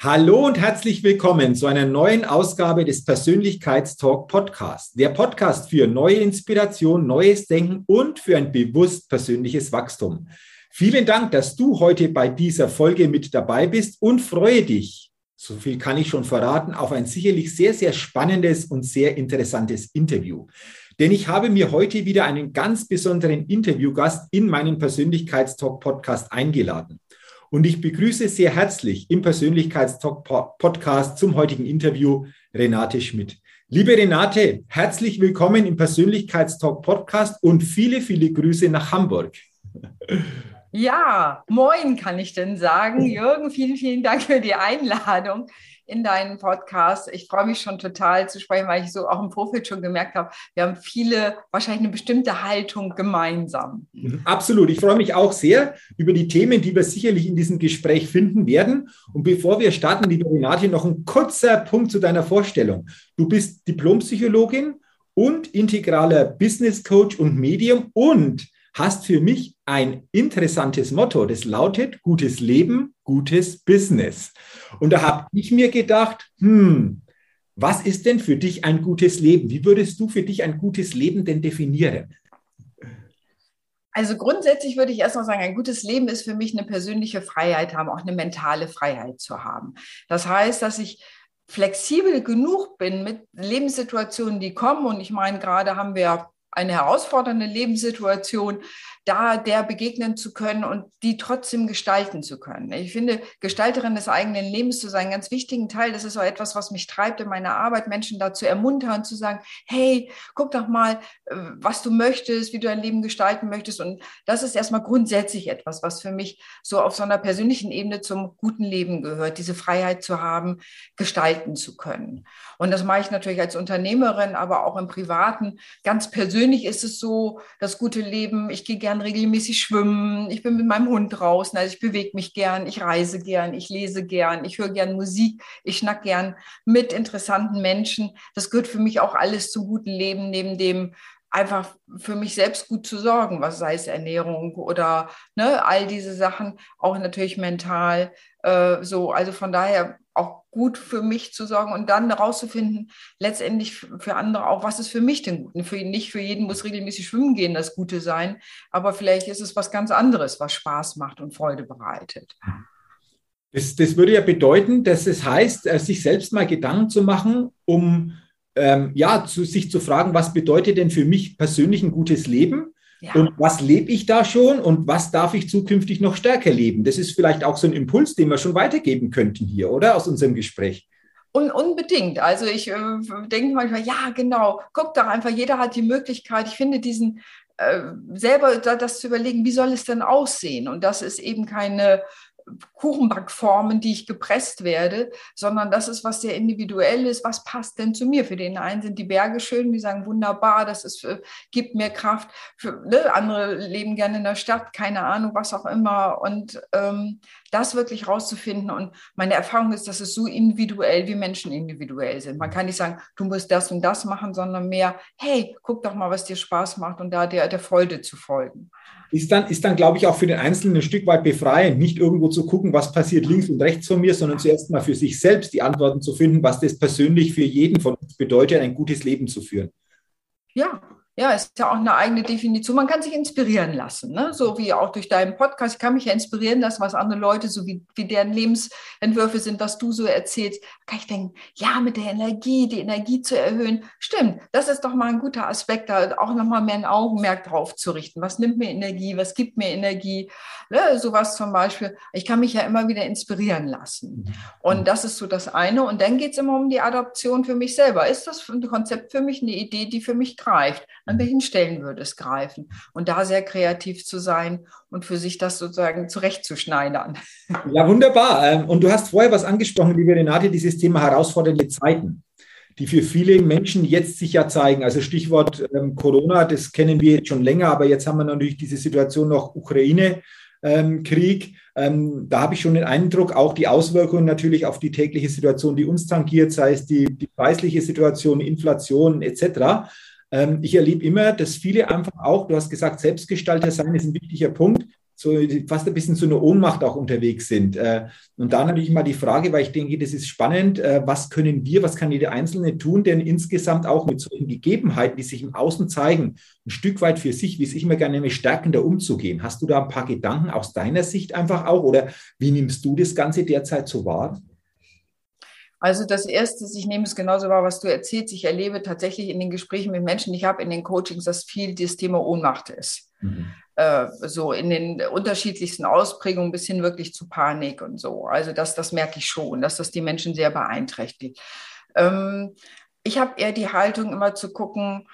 Hallo und herzlich willkommen zu einer neuen Ausgabe des Persönlichkeitstalk Podcast. Der Podcast für neue Inspiration, neues Denken und für ein bewusst persönliches Wachstum. Vielen Dank, dass du heute bei dieser Folge mit dabei bist und freue dich, so viel kann ich schon verraten, auf ein sicherlich sehr, sehr spannendes und sehr interessantes Interview. Denn ich habe mir heute wieder einen ganz besonderen Interviewgast in meinen Persönlichkeitstalk Podcast eingeladen. Und ich begrüße sehr herzlich im Persönlichkeitstalk-Podcast zum heutigen Interview Renate Schmidt. Liebe Renate, herzlich willkommen im Persönlichkeitstalk-Podcast und viele, viele Grüße nach Hamburg. Ja, moin kann ich denn sagen. Jürgen, vielen, vielen Dank für die Einladung in deinen Podcast. Ich freue mich schon total zu sprechen, weil ich so auch im Vorfeld schon gemerkt habe, wir haben viele, wahrscheinlich eine bestimmte Haltung gemeinsam. Mhm, absolut. Ich freue mich auch sehr über die Themen, die wir sicherlich in diesem Gespräch finden werden. Und bevor wir starten, liebe Renate, noch ein kurzer Punkt zu deiner Vorstellung. Du bist Diplompsychologin und integraler Business Coach und Medium und hast für mich ein interessantes Motto. Das lautet gutes Leben, gutes Business. Und da habe ich mir gedacht, hm, was ist denn für dich ein gutes Leben? Wie würdest du für dich ein gutes Leben denn definieren? Also grundsätzlich würde ich erstmal sagen, ein gutes Leben ist für mich eine persönliche Freiheit haben, auch eine mentale Freiheit zu haben. Das heißt, dass ich flexibel genug bin mit Lebenssituationen, die kommen. Und ich meine, gerade haben wir eine herausfordernde Lebenssituation, da der begegnen zu können und die trotzdem gestalten zu können. Ich finde, Gestalterin des eigenen Lebens zu sein, einen ganz wichtigen Teil. Das ist auch etwas, was mich treibt in meiner Arbeit, Menschen dazu ermuntern, zu sagen, hey, guck doch mal, äh, was du möchtest, wie du dein Leben gestalten möchtest. Und das ist erstmal grundsätzlich etwas, was für mich so auf so einer persönlichen Ebene zum guten Leben gehört, diese Freiheit zu haben, gestalten zu können. Und das mache ich natürlich als Unternehmerin, aber auch im Privaten. Ganz persönlich ist es so, das gute Leben, ich gehe gerne gern regelmäßig schwimmen, ich bin mit meinem Hund draußen, also ich bewege mich gern, ich reise gern, ich lese gern, ich höre gern Musik, ich schnack gern mit interessanten Menschen. Das gehört für mich auch alles zum guten Leben, neben dem einfach für mich selbst gut zu sorgen, was sei es Ernährung oder ne, all diese Sachen, auch natürlich mental äh, so. Also von daher auch gut für mich zu sorgen und dann herauszufinden, letztendlich für andere auch, was ist für mich denn gut? Für, nicht für jeden muss regelmäßig schwimmen gehen das Gute sein, aber vielleicht ist es was ganz anderes, was Spaß macht und Freude bereitet. Das, das würde ja bedeuten, dass es heißt, äh, sich selbst mal Gedanken zu machen, um ähm, ja, zu, sich zu fragen, was bedeutet denn für mich persönlich ein gutes Leben? Ja. Und was lebe ich da schon und was darf ich zukünftig noch stärker leben? Das ist vielleicht auch so ein Impuls, den wir schon weitergeben könnten hier, oder aus unserem Gespräch. Und unbedingt. Also ich äh, denke manchmal, ja, genau, guck doch einfach, jeder hat die Möglichkeit. Ich finde diesen äh, selber das zu überlegen, wie soll es denn aussehen? Und das ist eben keine Kuchenbackformen, die ich gepresst werde, sondern das ist was sehr individuell ist. Was passt denn zu mir? Für den einen sind die Berge schön, die sagen wunderbar, das ist, für, gibt mir Kraft. Für, ne, andere leben gerne in der Stadt, keine Ahnung, was auch immer. Und ähm, das wirklich rauszufinden. Und meine Erfahrung ist, dass es so individuell wie Menschen individuell sind. Man kann nicht sagen, du musst das und das machen, sondern mehr, hey, guck doch mal, was dir Spaß macht und da der, der Freude zu folgen ist dann, ist dann, glaube ich, auch für den Einzelnen ein Stück weit befreiend, nicht irgendwo zu gucken, was passiert links und rechts von mir, sondern zuerst mal für sich selbst die Antworten zu finden, was das persönlich für jeden von uns bedeutet, ein gutes Leben zu führen. Ja, ja, ist ja auch eine eigene Definition. Man kann sich inspirieren lassen, ne? so wie auch durch deinen Podcast. Ich kann mich ja inspirieren lassen, was andere Leute, so wie, wie deren Lebensentwürfe sind, was du so erzählst. Da kann ich denken, ja, mit der Energie, die Energie zu erhöhen. Stimmt, das ist doch mal ein guter Aspekt, da auch nochmal mehr ein Augenmerk drauf zu richten. Was nimmt mir Energie? Was gibt mir Energie? Ne? Sowas zum Beispiel. Ich kann mich ja immer wieder inspirieren lassen. Mhm. Und das ist so das eine. Und dann geht es immer um die Adoption für mich selber. Ist das ein Konzept für mich, eine Idee, die für mich greift? An welchen Stellen würde es greifen? Und da sehr kreativ zu sein und für sich das sozusagen zurechtzuschneidern. Ja, wunderbar. Ähm, und du hast vorher was angesprochen, liebe Renate, dieses Thema herausfordernde Zeiten die für viele Menschen jetzt sich ja zeigen. Also Stichwort ähm, Corona, das kennen wir jetzt schon länger, aber jetzt haben wir natürlich diese Situation noch Ukraine. Ähm, Krieg. Ähm, da habe ich schon den Eindruck, auch die Auswirkungen natürlich auf die tägliche Situation, die uns tangiert, sei es die, die preisliche Situation, Inflation etc. Ähm, ich erlebe immer, dass viele einfach auch, du hast gesagt, Selbstgestalter sein ist ein wichtiger Punkt, so fast ein bisschen zu einer Ohnmacht auch unterwegs sind. Äh, und da natürlich mal die Frage, weil ich denke, das ist spannend, äh, was können wir, was kann jeder Einzelne tun, denn insgesamt auch mit solchen Gegebenheiten, die sich im Außen zeigen, ein Stück weit für sich, wie es ich immer gerne nenne, stärkender umzugehen. Hast du da ein paar Gedanken aus deiner Sicht einfach auch oder wie nimmst du das Ganze derzeit so wahr? Also das Erste, ich nehme es genauso wahr, was du erzählst. Ich erlebe tatsächlich in den Gesprächen mit Menschen, ich habe in den Coachings, dass viel das Thema Ohnmacht ist. Mhm. Äh, so in den unterschiedlichsten Ausprägungen bis hin wirklich zu Panik und so. Also das, das merke ich schon, dass das die Menschen sehr beeinträchtigt. Ähm, ich habe eher die Haltung, immer zu gucken,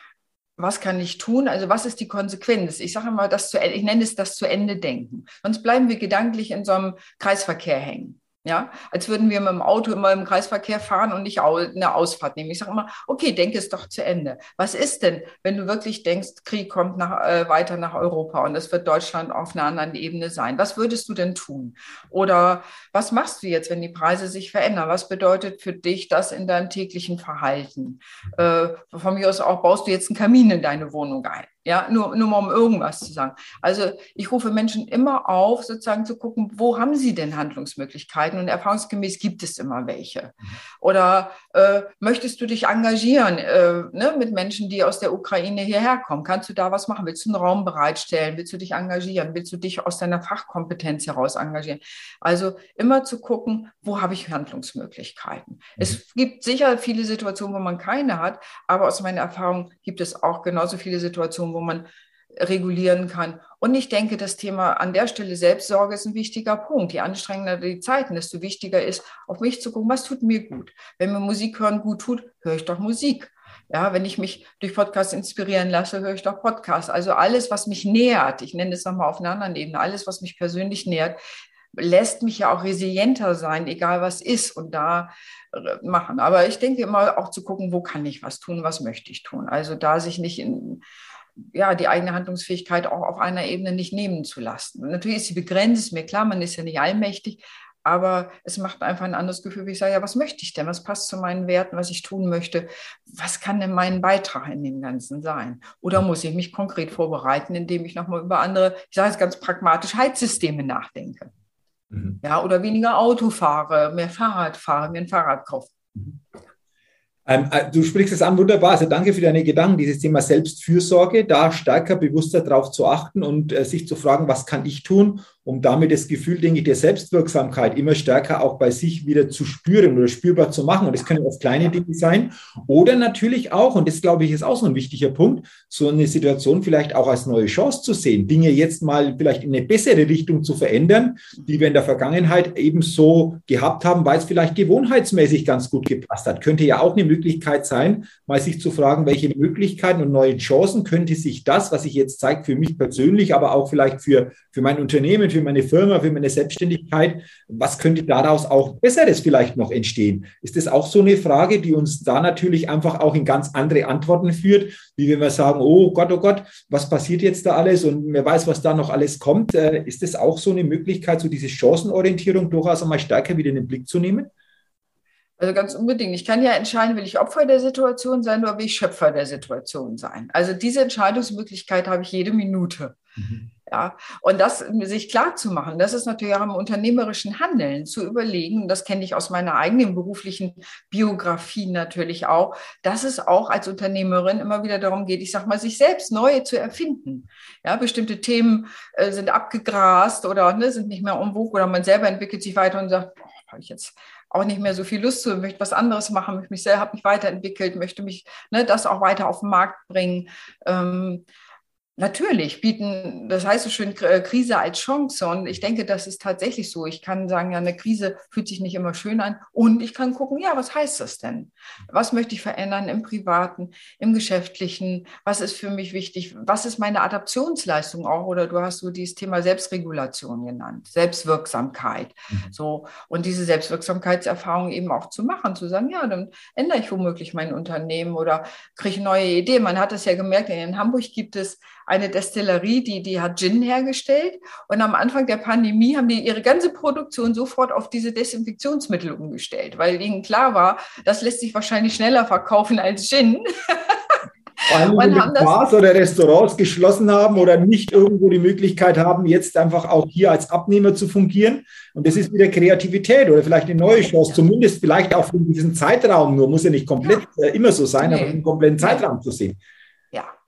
was kann ich tun? Also was ist die Konsequenz? Ich sage immer, das zu, ich nenne es das zu Ende denken. Sonst bleiben wir gedanklich in so einem Kreisverkehr hängen. Ja, als würden wir mit dem Auto immer im Kreisverkehr fahren und nicht eine Ausfahrt nehmen. Ich sage immer, okay, denke es doch zu Ende. Was ist denn, wenn du wirklich denkst, Krieg kommt nach, äh, weiter nach Europa und es wird Deutschland auf einer anderen Ebene sein? Was würdest du denn tun? Oder was machst du jetzt, wenn die Preise sich verändern? Was bedeutet für dich das in deinem täglichen Verhalten? Äh, von mir aus auch baust du jetzt einen Kamin in deine Wohnung ein. Ja, nur, nur mal um irgendwas zu sagen. Also ich rufe Menschen immer auf, sozusagen zu gucken, wo haben sie denn Handlungsmöglichkeiten? Und erfahrungsgemäß gibt es immer welche. Mhm. Oder äh, möchtest du dich engagieren äh, ne, mit Menschen, die aus der Ukraine hierher kommen? Kannst du da was machen? Willst du einen Raum bereitstellen? Willst du dich engagieren? Willst du dich aus deiner Fachkompetenz heraus engagieren? Also immer zu gucken, wo habe ich Handlungsmöglichkeiten? Mhm. Es gibt sicher viele Situationen, wo man keine hat, aber aus meiner Erfahrung gibt es auch genauso viele Situationen, wo man regulieren kann. Und ich denke, das Thema an der Stelle Selbstsorge ist ein wichtiger Punkt. Je anstrengender die Zeiten, desto wichtiger ist, auf mich zu gucken, was tut mir gut. Wenn mir Musik hören gut tut, höre ich doch Musik. Ja, wenn ich mich durch Podcasts inspirieren lasse, höre ich doch Podcasts. Also alles, was mich nähert, ich nenne es nochmal auf einer anderen Ebene, alles, was mich persönlich nähert, lässt mich ja auch resilienter sein, egal was ist und da äh, machen. Aber ich denke immer auch zu gucken, wo kann ich was tun, was möchte ich tun. Also da sich nicht in ja, die eigene Handlungsfähigkeit auch auf einer Ebene nicht nehmen zu lassen. Natürlich ist sie begrenzt, ist mir klar, man ist ja nicht allmächtig, aber es macht einfach ein anderes Gefühl, wie ich sage, ja, was möchte ich denn? Was passt zu meinen Werten, was ich tun möchte? Was kann denn mein Beitrag in dem Ganzen sein? Oder muss ich mich konkret vorbereiten, indem ich nochmal über andere, ich sage es ganz pragmatisch, Heizsysteme nachdenke? Mhm. Ja, oder weniger Auto fahre, mehr Fahrrad fahre, mir ein Fahrrad kaufe. Mhm. Ähm, äh, du sprichst es an, wunderbar. Also danke für deine Gedanken. Dieses Thema Selbstfürsorge, da stärker bewusster darauf zu achten und äh, sich zu fragen, was kann ich tun, um damit das Gefühl, denke ich, der Selbstwirksamkeit immer stärker auch bei sich wieder zu spüren oder spürbar zu machen. Und das können oft kleine Dinge sein. Oder natürlich auch, und das glaube ich ist auch so ein wichtiger Punkt, so eine Situation vielleicht auch als neue Chance zu sehen, Dinge jetzt mal vielleicht in eine bessere Richtung zu verändern, die wir in der Vergangenheit eben so gehabt haben, weil es vielleicht gewohnheitsmäßig ganz gut gepasst hat. Könnte ja auch eine Möglichkeit sein, mal sich zu fragen, welche Möglichkeiten und neue Chancen könnte sich das, was sich jetzt zeigt, für mich persönlich, aber auch vielleicht für, für mein Unternehmen, für meine Firma, für meine Selbstständigkeit. Was könnte daraus auch Besseres vielleicht noch entstehen? Ist das auch so eine Frage, die uns da natürlich einfach auch in ganz andere Antworten führt, wie wenn wir sagen, oh Gott, oh Gott, was passiert jetzt da alles und wer weiß, was da noch alles kommt. Äh, ist das auch so eine Möglichkeit, so diese Chancenorientierung durchaus einmal stärker wieder in den Blick zu nehmen? Also ganz unbedingt. Ich kann ja entscheiden, will ich Opfer der Situation sein oder will ich Schöpfer der Situation sein. Also diese Entscheidungsmöglichkeit habe ich jede Minute. Mhm. Ja, und das sich klar zu machen, das ist natürlich auch im unternehmerischen Handeln zu überlegen, das kenne ich aus meiner eigenen beruflichen Biografie natürlich auch, dass es auch als Unternehmerin immer wieder darum geht, ich sag mal, sich selbst neu zu erfinden. Ja, bestimmte Themen äh, sind abgegrast oder ne, sind nicht mehr vogue oder man selber entwickelt sich weiter und sagt, boah, habe ich jetzt auch nicht mehr so viel Lust zu, möchte was anderes machen, möchte mich selber, habe mich weiterentwickelt, möchte mich ne, das auch weiter auf den Markt bringen. Ähm, Natürlich bieten, das heißt so schön, äh, Krise als Chance. Und ich denke, das ist tatsächlich so. Ich kann sagen, ja, eine Krise fühlt sich nicht immer schön an. Und ich kann gucken, ja, was heißt das denn? Was möchte ich verändern im Privaten, im Geschäftlichen? Was ist für mich wichtig? Was ist meine Adaptionsleistung auch? Oder du hast so dieses Thema Selbstregulation genannt, Selbstwirksamkeit. Mhm. So. Und diese Selbstwirksamkeitserfahrung eben auch zu machen, zu sagen, ja, dann ändere ich womöglich mein Unternehmen oder kriege neue Ideen. Man hat es ja gemerkt, in Hamburg gibt es eine Destillerie, die, die hat Gin hergestellt. Und am Anfang der Pandemie haben die ihre ganze Produktion sofort auf diese Desinfektionsmittel umgestellt, weil ihnen klar war, das lässt sich wahrscheinlich schneller verkaufen als Gin. Vor allem, wenn Bars oder Restaurants geschlossen haben oder nicht irgendwo die Möglichkeit haben, jetzt einfach auch hier als Abnehmer zu fungieren. Und das ist wieder Kreativität oder vielleicht eine neue Chance, zumindest vielleicht auch in diesem Zeitraum, nur muss ja nicht komplett ja. Äh, immer so sein, nee. aber einen kompletten Zeitraum zu sehen.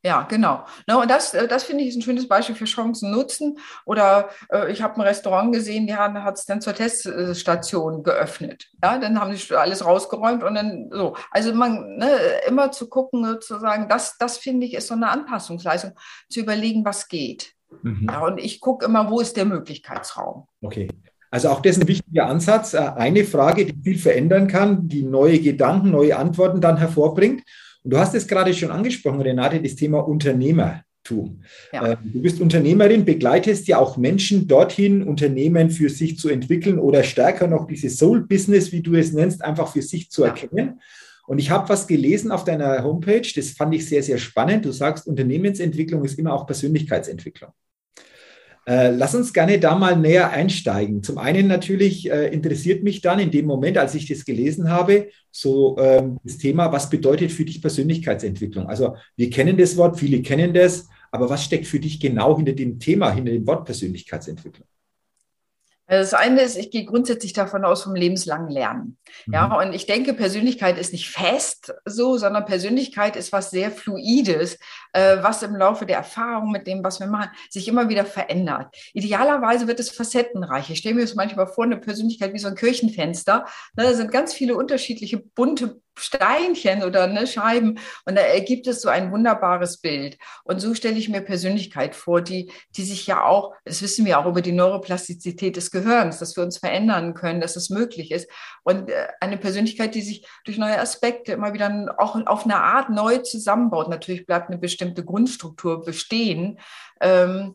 Ja, genau. Und das, äh, das finde ich ist ein schönes Beispiel für Chancen nutzen. Oder äh, ich habe ein Restaurant gesehen, die hat es dann zur Teststation geöffnet. Ja, dann haben sie alles rausgeräumt und dann so. Also man ne, immer zu gucken, sozusagen, das, das finde ich ist so eine Anpassungsleistung, zu überlegen, was geht. Mhm. Ja, und ich gucke immer, wo ist der Möglichkeitsraum. Okay. Also auch das ist ein wichtiger Ansatz. Äh, eine Frage, die viel verändern kann, die neue Gedanken, neue Antworten dann hervorbringt. Und du hast es gerade schon angesprochen, Renate, das Thema Unternehmertum. Ja. Ähm, du bist Unternehmerin, begleitest ja auch Menschen dorthin, Unternehmen für sich zu entwickeln oder stärker noch dieses Soul-Business, wie du es nennst, einfach für sich zu erkennen. Und ich habe was gelesen auf deiner Homepage, das fand ich sehr, sehr spannend. Du sagst, Unternehmensentwicklung ist immer auch Persönlichkeitsentwicklung. Äh, lass uns gerne da mal näher einsteigen. Zum einen natürlich äh, interessiert mich dann in dem Moment, als ich das gelesen habe, so ähm, das Thema, was bedeutet für dich Persönlichkeitsentwicklung? Also wir kennen das Wort, viele kennen das, aber was steckt für dich genau hinter dem Thema, hinter dem Wort Persönlichkeitsentwicklung? Das eine ist, ich gehe grundsätzlich davon aus, vom lebenslangen Lernen. Ja, mhm. und ich denke, Persönlichkeit ist nicht fest so, sondern Persönlichkeit ist was sehr Fluides, äh, was im Laufe der Erfahrung mit dem, was wir machen, sich immer wieder verändert. Idealerweise wird es facettenreich. Ich stelle mir das manchmal vor, eine Persönlichkeit wie so ein Kirchenfenster. Ne, da sind ganz viele unterschiedliche bunte Steinchen oder ne, Scheiben und da ergibt es so ein wunderbares Bild. Und so stelle ich mir Persönlichkeit vor, die, die sich ja auch, das wissen wir auch über die Neuroplastizität des Gehirns, dass wir uns verändern können, dass es möglich ist. Und äh, eine Persönlichkeit, die sich durch neue Aspekte immer wieder auch auf eine Art neu zusammenbaut. Natürlich bleibt eine bestimmte Grundstruktur bestehen. Ähm,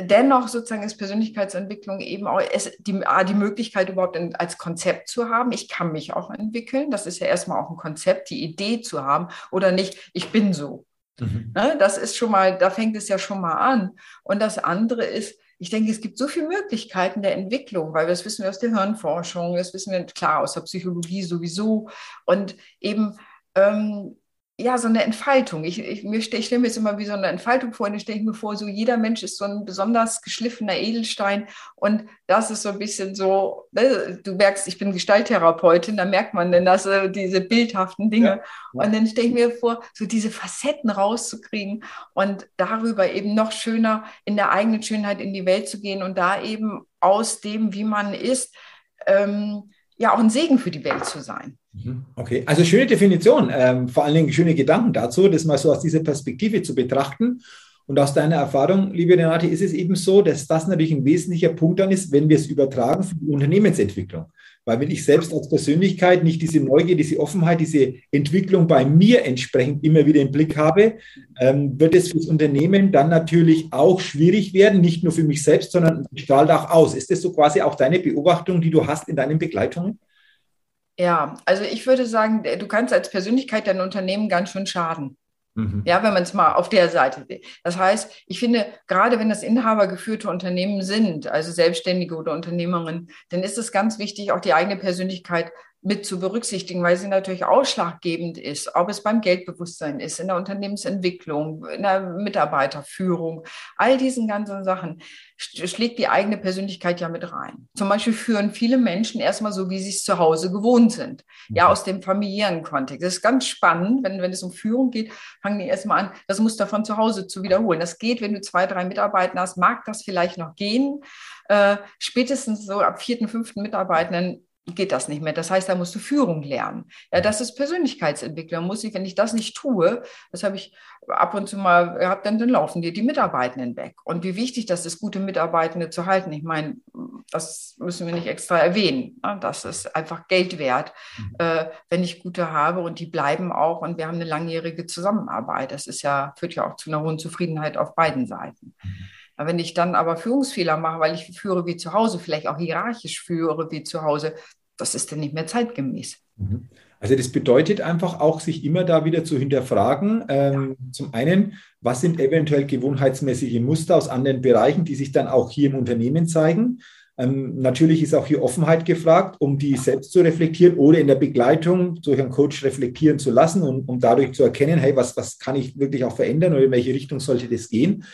dennoch sozusagen ist Persönlichkeitsentwicklung eben auch es, die, die Möglichkeit überhaupt in, als Konzept zu haben. Ich kann mich auch entwickeln. Das ist ja erstmal auch ein Konzept, die Idee zu haben oder nicht, ich bin so. Mhm. Ne, das ist schon mal, da fängt es ja schon mal an. Und das andere ist, ich denke, es gibt so viele Möglichkeiten der Entwicklung, weil das wissen wir aus der Hirnforschung, das wissen wir klar aus der Psychologie sowieso. Und eben ähm, ja, so eine Entfaltung. Ich, ich, ich stelle mir jetzt immer wie so eine Entfaltung vor, und dann stelle ich mir vor, so jeder Mensch ist so ein besonders geschliffener Edelstein und das ist so ein bisschen so, ne, du merkst, ich bin Gestalttherapeutin, da merkt man denn das, äh, diese bildhaften Dinge. Ja. Und dann stelle ich mir vor, so diese Facetten rauszukriegen und darüber eben noch schöner in der eigenen Schönheit in die Welt zu gehen und da eben aus dem, wie man ist, ähm, ja auch ein Segen für die Welt zu sein. Mhm. Okay, also schöne Definition, ähm, vor allen Dingen schöne Gedanken dazu, das mal so aus dieser Perspektive zu betrachten. Und aus deiner Erfahrung, liebe Renate, ist es eben so, dass das natürlich ein wesentlicher Punkt dann ist, wenn wir es übertragen für die Unternehmensentwicklung. Weil wenn ich selbst als Persönlichkeit nicht diese Neugier, diese Offenheit, diese Entwicklung bei mir entsprechend immer wieder im Blick habe, ähm, wird es fürs Unternehmen dann natürlich auch schwierig werden, nicht nur für mich selbst, sondern strahlt auch aus. Ist das so quasi auch deine Beobachtung, die du hast in deinen Begleitungen? Ja, also ich würde sagen, du kannst als Persönlichkeit dein Unternehmen ganz schön schaden. Mhm. Ja, wenn man es mal auf der Seite sieht. Das heißt, ich finde, gerade wenn das inhabergeführte Unternehmen sind, also Selbstständige oder Unternehmerinnen, dann ist es ganz wichtig, auch die eigene Persönlichkeit mit zu berücksichtigen, weil sie natürlich ausschlaggebend ist, ob es beim Geldbewusstsein ist, in der Unternehmensentwicklung, in der Mitarbeiterführung, all diesen ganzen Sachen schlägt die eigene Persönlichkeit ja mit rein. Zum Beispiel führen viele Menschen erstmal so, wie sie es zu Hause gewohnt sind, ja, mhm. aus dem familiären Kontext. Das ist ganz spannend, wenn, wenn es um Führung geht, fangen die erstmal an, das Muster von zu Hause zu wiederholen. Das geht, wenn du zwei, drei Mitarbeiter hast, mag das vielleicht noch gehen. Äh, spätestens so ab vierten, fünften Mitarbeitenden geht das nicht mehr. Das heißt, da musst du Führung lernen. Ja, das ist Persönlichkeitsentwicklung. Muss ich, wenn ich das nicht tue, das habe ich ab und zu mal gehabt, dann, dann laufen dir die Mitarbeitenden weg. Und wie wichtig das ist, gute Mitarbeitende zu halten. Ich meine, das müssen wir nicht extra erwähnen. Das ist einfach Geld wert, mhm. äh, wenn ich gute habe und die bleiben auch und wir haben eine langjährige Zusammenarbeit. Das ist ja, führt ja auch zu einer hohen Zufriedenheit auf beiden Seiten. Mhm. Wenn ich dann aber Führungsfehler mache, weil ich führe wie zu Hause, vielleicht auch hierarchisch führe wie zu Hause, das ist dann nicht mehr zeitgemäß. Mhm. Also das bedeutet einfach auch, sich immer da wieder zu hinterfragen. Ähm, ja. Zum einen, was sind eventuell gewohnheitsmäßige Muster aus anderen Bereichen, die sich dann auch hier im Unternehmen zeigen. Ähm, natürlich ist auch hier Offenheit gefragt, um die selbst zu reflektieren oder in der Begleitung durch einen Coach reflektieren zu lassen, um, um dadurch zu erkennen, hey, was, was kann ich wirklich auch verändern oder in welche Richtung sollte das gehen.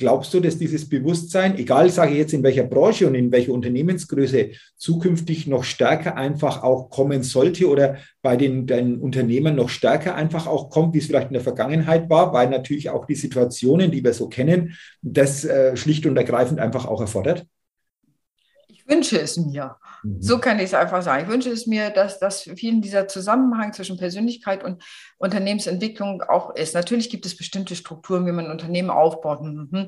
Glaubst du, dass dieses Bewusstsein, egal sage ich jetzt in welcher Branche und in welcher Unternehmensgröße, zukünftig noch stärker einfach auch kommen sollte oder bei den, den Unternehmen noch stärker einfach auch kommt, wie es vielleicht in der Vergangenheit war, weil natürlich auch die Situationen, die wir so kennen, das äh, schlicht und ergreifend einfach auch erfordert? Ich wünsche es mir. Mhm. So kann ich es einfach sagen. Ich wünsche es mir, dass, dass vielen dieser Zusammenhang zwischen Persönlichkeit und Unternehmensentwicklung auch ist. Natürlich gibt es bestimmte Strukturen, wie man Unternehmen aufbaut und mhm,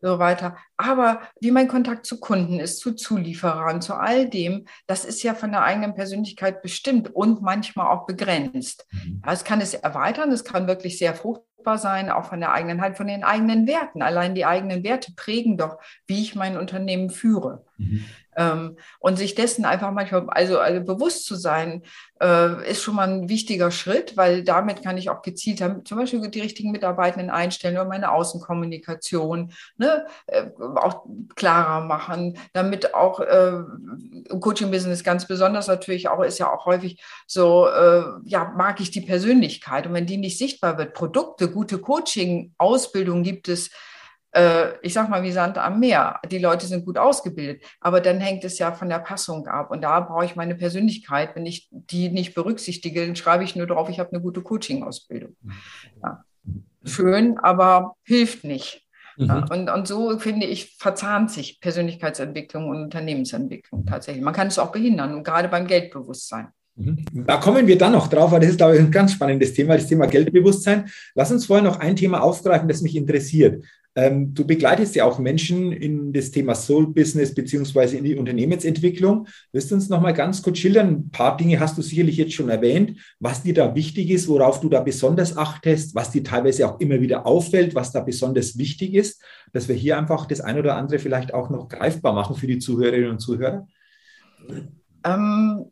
so weiter. Aber wie mein Kontakt zu Kunden ist, zu Zulieferern, zu all dem, das ist ja von der eigenen Persönlichkeit bestimmt und manchmal auch begrenzt. Mhm. Es kann es erweitern, es kann wirklich sehr fruchtbar sein, auch von der eigenen Halt, von den eigenen Werten. Allein die eigenen Werte prägen doch, wie ich mein Unternehmen führe. Mhm. Ähm, und sich dessen einfach manchmal, also, also bewusst zu sein, äh, ist schon mal ein wichtiger Schritt, weil damit kann ich auch gezielt zum Beispiel die richtigen Mitarbeitenden einstellen oder meine Außenkommunikation ne, äh, auch klarer machen, damit auch äh, Coaching-Business ganz besonders natürlich auch ist ja auch häufig so, äh, ja, mag ich die Persönlichkeit. Und wenn die nicht sichtbar wird, Produkte, gute Coaching, Ausbildung gibt es, ich sag mal, wie Sand am Meer. Die Leute sind gut ausgebildet, aber dann hängt es ja von der Passung ab. Und da brauche ich meine Persönlichkeit. Wenn ich die nicht berücksichtige, dann schreibe ich nur drauf, ich habe eine gute Coaching-Ausbildung. Ja. Schön, aber hilft nicht. Mhm. Ja, und, und so finde ich, verzahnt sich Persönlichkeitsentwicklung und Unternehmensentwicklung tatsächlich. Man kann es auch behindern, gerade beim Geldbewusstsein. Mhm. Da kommen wir dann noch drauf, weil das ist, glaube ich, ein ganz spannendes Thema, das Thema Geldbewusstsein. Lass uns vorher noch ein Thema aufgreifen, das mich interessiert. Ähm, du begleitest ja auch Menschen in das Thema Soul Business beziehungsweise in die Unternehmensentwicklung. Wirst du uns noch mal ganz kurz schildern? Ein paar Dinge hast du sicherlich jetzt schon erwähnt, was dir da wichtig ist, worauf du da besonders achtest, was dir teilweise auch immer wieder auffällt, was da besonders wichtig ist, dass wir hier einfach das ein oder andere vielleicht auch noch greifbar machen für die Zuhörerinnen und Zuhörer. Ähm,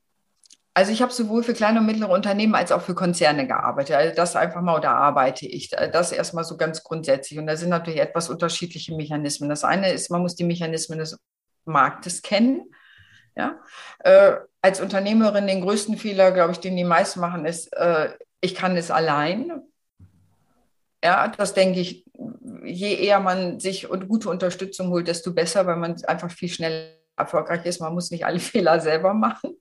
also ich habe sowohl für kleine und mittlere Unternehmen als auch für Konzerne gearbeitet. Also das einfach mal, da arbeite ich. Das erstmal so ganz grundsätzlich. Und da sind natürlich etwas unterschiedliche Mechanismen. Das eine ist, man muss die Mechanismen des Marktes kennen. Ja? Äh, als Unternehmerin den größten Fehler, glaube ich, den die meisten machen, ist, äh, ich kann es allein. Ja, das denke ich, je eher man sich und gute Unterstützung holt, desto besser, weil man einfach viel schneller erfolgreich ist. Man muss nicht alle Fehler selber machen.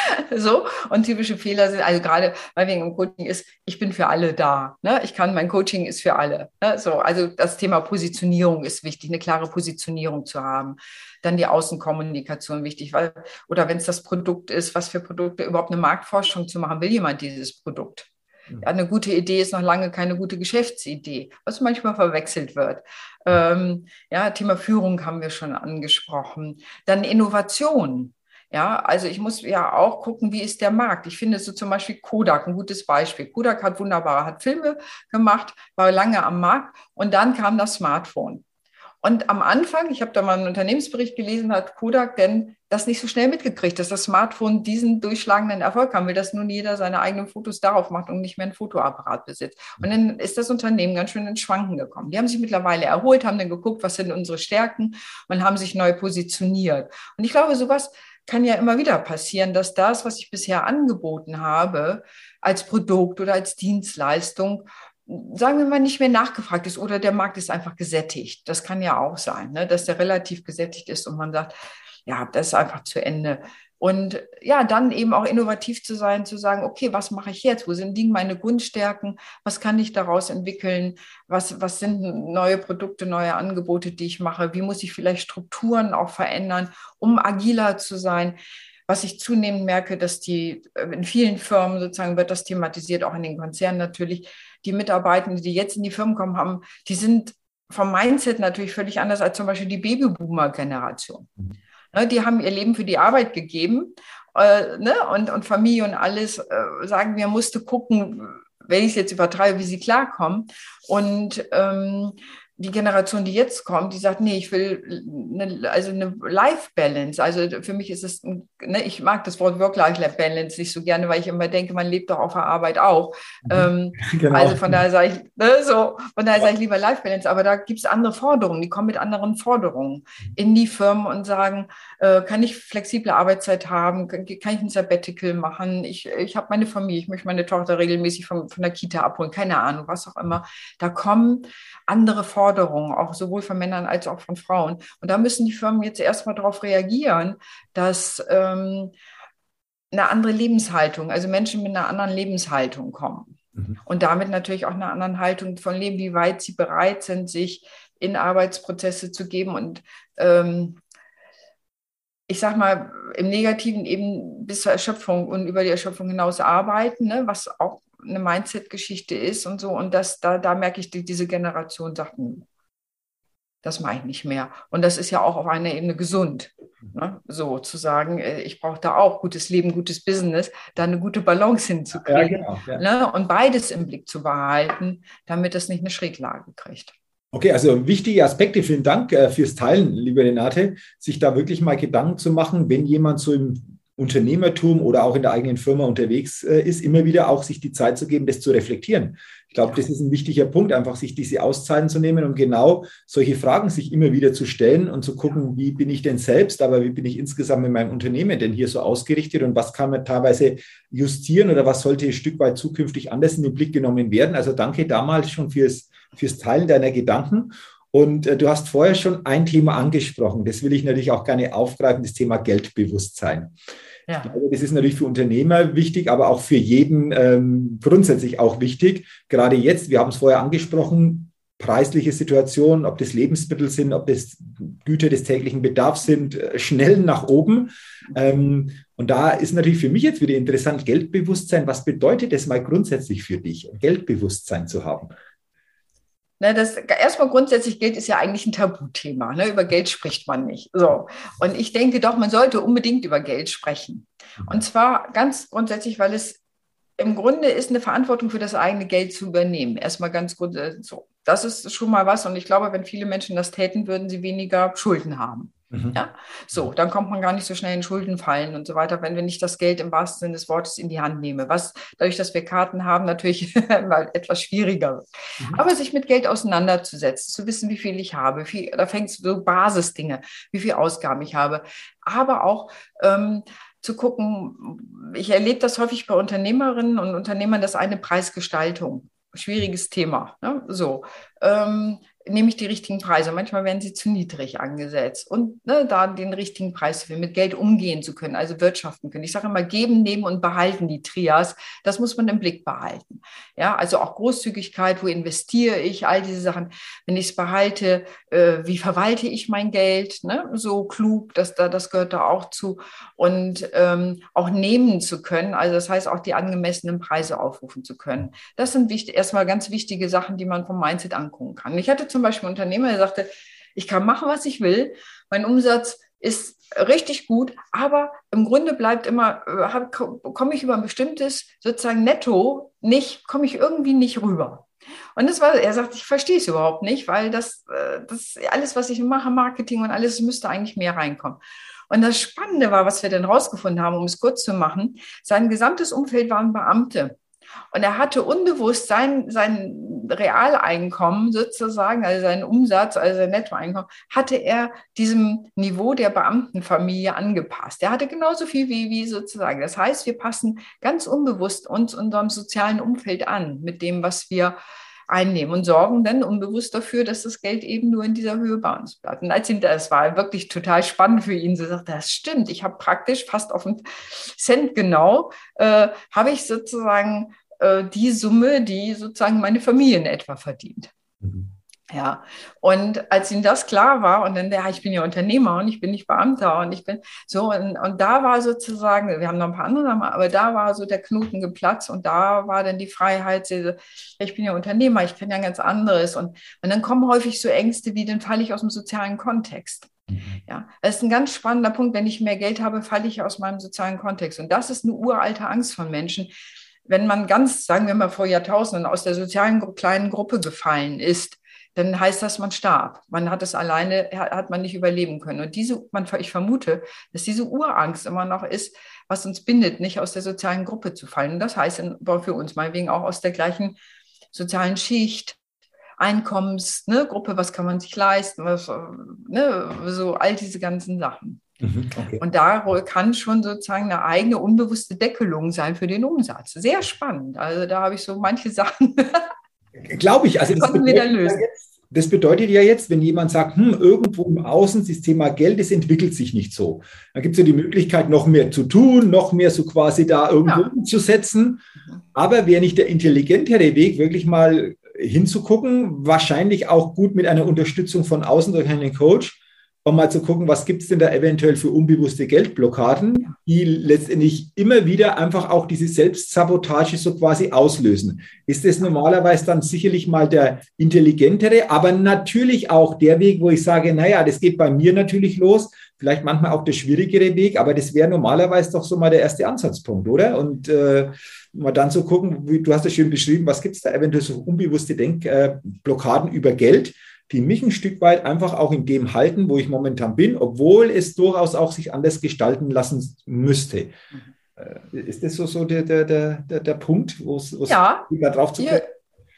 so und typische Fehler sind, also gerade weil wegen im Coaching ist, ich bin für alle da. Ne? Ich kann, mein Coaching ist für alle. Ne? So, also das Thema Positionierung ist wichtig, eine klare Positionierung zu haben. Dann die Außenkommunikation wichtig, weil, oder wenn es das Produkt ist, was für Produkte überhaupt eine Marktforschung zu machen, will jemand dieses Produkt? Ja, eine gute Idee ist noch lange keine gute Geschäftsidee, was manchmal verwechselt wird. Ähm, ja, Thema Führung haben wir schon angesprochen. Dann Innovation. Ja, also ich muss ja auch gucken, wie ist der Markt. Ich finde so zum Beispiel Kodak ein gutes Beispiel. Kodak hat wunderbare, hat Filme gemacht, war lange am Markt und dann kam das Smartphone. Und am Anfang, ich habe da mal einen Unternehmensbericht gelesen, hat Kodak denn das nicht so schnell mitgekriegt, dass das Smartphone diesen durchschlagenden Erfolg haben will, dass nun jeder seine eigenen Fotos darauf macht und nicht mehr einen Fotoapparat besitzt. Und dann ist das Unternehmen ganz schön ins Schwanken gekommen. Die haben sich mittlerweile erholt, haben dann geguckt, was sind unsere Stärken und haben sich neu positioniert. Und ich glaube, sowas kann ja immer wieder passieren, dass das, was ich bisher angeboten habe, als Produkt oder als Dienstleistung, sagen wir mal, nicht mehr nachgefragt ist oder der Markt ist einfach gesättigt. Das kann ja auch sein, ne? dass der relativ gesättigt ist und man sagt, ja, das ist einfach zu Ende. Und ja, dann eben auch innovativ zu sein, zu sagen, okay, was mache ich jetzt? Wo sind liegen meine Grundstärken? Was kann ich daraus entwickeln? Was, was sind neue Produkte, neue Angebote, die ich mache? Wie muss ich vielleicht Strukturen auch verändern, um agiler zu sein? Was ich zunehmend merke, dass die in vielen Firmen sozusagen wird das thematisiert, auch in den Konzernen natürlich, die Mitarbeitenden, die jetzt in die Firmen kommen haben, die sind vom Mindset natürlich völlig anders als zum Beispiel die Babyboomer-Generation. Mhm. Ne, die haben ihr Leben für die Arbeit gegeben äh, ne, und, und Familie und alles, äh, sagen wir, musste gucken, wenn ich es jetzt übertreibe, wie sie klarkommen. Und ähm, die Generation, die jetzt kommt, die sagt, nee, ich will eine, also eine Life-Balance. Also für mich ist es, ne, ich mag das Wort Work-Life-Balance nicht so gerne, weil ich immer denke, man lebt doch auf der Arbeit auch. Mhm. Ähm, genau. Also von daher sage ich, ne, so, von daher sage ich lieber Life-Balance, aber da gibt es andere Forderungen, die kommen mit anderen Forderungen in die Firmen und sagen, äh, kann ich flexible Arbeitszeit haben, kann, kann ich ein Sabbatical machen, ich, ich habe meine Familie, ich möchte meine Tochter regelmäßig von, von der Kita abholen, keine Ahnung, was auch immer. Da kommen andere Forderungen, auch sowohl von Männern als auch von Frauen. Und da müssen die Firmen jetzt erstmal darauf reagieren, dass ähm, eine andere Lebenshaltung, also Menschen mit einer anderen Lebenshaltung kommen. Mhm. Und damit natürlich auch einer anderen Haltung von Leben, wie weit sie bereit sind, sich in Arbeitsprozesse zu geben und ähm, ich sag mal, im Negativen eben bis zur Erschöpfung und über die Erschöpfung hinaus arbeiten, ne, was auch eine Mindset-Geschichte ist und so. Und das, da, da merke ich, die, diese Generation sagt, hm, das mache ich nicht mehr. Und das ist ja auch auf einer Ebene gesund. Ne? So zu sagen, äh, ich brauche da auch gutes Leben, gutes Business, da eine gute Balance hinzukriegen. Ja, genau, ja. ne? Und beides im Blick zu behalten, damit es nicht eine Schräglage kriegt. Okay, also wichtige Aspekte. Vielen Dank äh, fürs Teilen, liebe Renate, sich da wirklich mal Gedanken zu machen, wenn jemand so im Unternehmertum oder auch in der eigenen Firma unterwegs äh, ist, immer wieder auch sich die Zeit zu geben, das zu reflektieren. Ich glaube, das ist ein wichtiger Punkt, einfach sich diese Auszeiten zu nehmen und genau solche Fragen sich immer wieder zu stellen und zu gucken, wie bin ich denn selbst, aber wie bin ich insgesamt mit meinem Unternehmen denn hier so ausgerichtet und was kann man teilweise justieren oder was sollte ein Stück weit zukünftig anders in den Blick genommen werden. Also danke damals schon fürs, fürs Teilen deiner Gedanken. Und äh, du hast vorher schon ein Thema angesprochen. Das will ich natürlich auch gerne aufgreifen, das Thema Geldbewusstsein. Ja. Ich glaube, das ist natürlich für Unternehmer wichtig, aber auch für jeden ähm, grundsätzlich auch wichtig. Gerade jetzt, wir haben es vorher angesprochen, preisliche Situation, ob das Lebensmittel sind, ob das Güter des täglichen Bedarfs sind, äh, schnell nach oben. Ähm, und da ist natürlich für mich jetzt wieder interessant, Geldbewusstsein. Was bedeutet es mal grundsätzlich für dich, Geldbewusstsein zu haben? Ne, das erstmal grundsätzlich Geld ist ja eigentlich ein Tabuthema. Ne? Über Geld spricht man nicht. So. Und ich denke doch, man sollte unbedingt über Geld sprechen. Mhm. Und zwar ganz grundsätzlich, weil es im Grunde ist eine Verantwortung für das eigene Geld zu übernehmen. Erstmal ganz grundsätzlich so. Das ist schon mal was. Und ich glaube, wenn viele Menschen das täten, würden sie weniger Schulden haben. Mhm. Ja, so, dann kommt man gar nicht so schnell in Schulden fallen und so weiter, wenn wir nicht das Geld im wahrsten Sinne des Wortes in die Hand nehmen. Was dadurch, dass wir Karten haben, natürlich mal etwas schwieriger wird. Mhm. Aber sich mit Geld auseinanderzusetzen, zu wissen, wie viel ich habe, viel, da fängt so Basisdinge, wie viel Ausgaben ich habe, aber auch ähm, zu gucken, ich erlebe das häufig bei Unternehmerinnen und Unternehmern, das eine Preisgestaltung schwieriges Thema. Ne? So, ähm, nehme ich die richtigen Preise. Manchmal werden sie zu niedrig angesetzt. Und ne, da den richtigen Preis für mit Geld umgehen zu können, also wirtschaften können. Ich sage immer, geben, nehmen und behalten die Trias. Das muss man im Blick behalten. Ja, also auch Großzügigkeit, wo investiere ich, all diese Sachen. Wenn ich es behalte, äh, wie verwalte ich mein Geld? Ne? So klug, dass da, das gehört da auch zu. Und ähm, auch nehmen zu können. Also das heißt auch die angemessenen Preise aufrufen zu können. Das sind wichtig, erstmal ganz wichtige Sachen, die man vom Mindset angucken kann. Ich hatte zum zum Beispiel Unternehmer, der sagte, ich kann machen, was ich will. Mein Umsatz ist richtig gut, aber im Grunde bleibt immer, äh, komme ich über ein bestimmtes sozusagen Netto nicht, komme ich irgendwie nicht rüber. Und das war, er sagt, ich verstehe es überhaupt nicht, weil das, äh, das alles, was ich mache, Marketing und alles, müsste eigentlich mehr reinkommen. Und das Spannende war, was wir dann rausgefunden haben, um es kurz zu machen, sein gesamtes Umfeld waren Beamte. Und er hatte unbewusst sein, sein Realeinkommen sozusagen, also seinen Umsatz, also sein Nettoeinkommen, hatte er diesem Niveau der Beamtenfamilie angepasst. Er hatte genauso viel wie, wie sozusagen. Das heißt, wir passen ganz unbewusst uns unserem sozialen Umfeld an mit dem, was wir einnehmen und sorgen dann unbewusst dafür, dass das Geld eben nur in dieser Höhe bei uns bleibt. Und als ihn das war wirklich total spannend für ihn, so sagt, das stimmt, ich habe praktisch fast auf einen Cent genau, äh, habe ich sozusagen äh, die Summe, die sozusagen meine Familie in etwa verdient. Mhm. Ja, und als ihm das klar war, und dann, ja, ich bin ja Unternehmer und ich bin nicht Beamter und ich bin so, und, und da war sozusagen, wir haben noch ein paar andere aber da war so der Knoten geplatzt und da war dann die Freiheit, ich bin ja Unternehmer, ich kann ja ganz anderes. Und, und dann kommen häufig so Ängste wie, dann falle ich aus dem sozialen Kontext. Mhm. Ja, das ist ein ganz spannender Punkt. Wenn ich mehr Geld habe, falle ich aus meinem sozialen Kontext. Und das ist eine uralte Angst von Menschen. Wenn man ganz, sagen wir mal, vor Jahrtausenden aus der sozialen kleinen Gruppe gefallen ist, dann heißt das, man starb. Man hat es alleine, hat man nicht überleben können. Und diese, man, ich vermute, dass diese Urangst immer noch ist, was uns bindet, nicht aus der sozialen Gruppe zu fallen. Und das heißt für uns meinetwegen auch aus der gleichen sozialen Schicht, Einkommensgruppe, ne, was kann man sich leisten, was, ne, so all diese ganzen Sachen. Mhm, okay. Und da kann schon sozusagen eine eigene unbewusste Deckelung sein für den Umsatz. Sehr spannend. Also da habe ich so manche Sachen. Glaube ich. Also das wir dann lösen. Das bedeutet ja jetzt, wenn jemand sagt, hm, irgendwo im Außen das Thema Geld, das entwickelt sich nicht so. Dann gibt es ja die Möglichkeit, noch mehr zu tun, noch mehr so quasi da irgendwo ja. umzusetzen. Aber wäre nicht der intelligentere Weg, wirklich mal hinzugucken, wahrscheinlich auch gut mit einer Unterstützung von außen durch einen Coach, um mal zu gucken, was gibt es denn da eventuell für unbewusste Geldblockaden, die letztendlich immer wieder einfach auch diese Selbstsabotage so quasi auslösen. Ist das normalerweise dann sicherlich mal der intelligentere, aber natürlich auch der Weg, wo ich sage, naja, das geht bei mir natürlich los, vielleicht manchmal auch der schwierigere Weg, aber das wäre normalerweise doch so mal der erste Ansatzpunkt, oder? Und äh, mal dann zu so gucken, wie, du hast das schön beschrieben, was gibt es da eventuell so unbewusste Denkblockaden äh, über Geld? Die mich ein Stück weit einfach auch in dem halten, wo ich momentan bin, obwohl es durchaus auch sich anders gestalten lassen müsste. Mhm. Ist das so, so der, der, der, der Punkt, wo es ja, drauf zu kommen?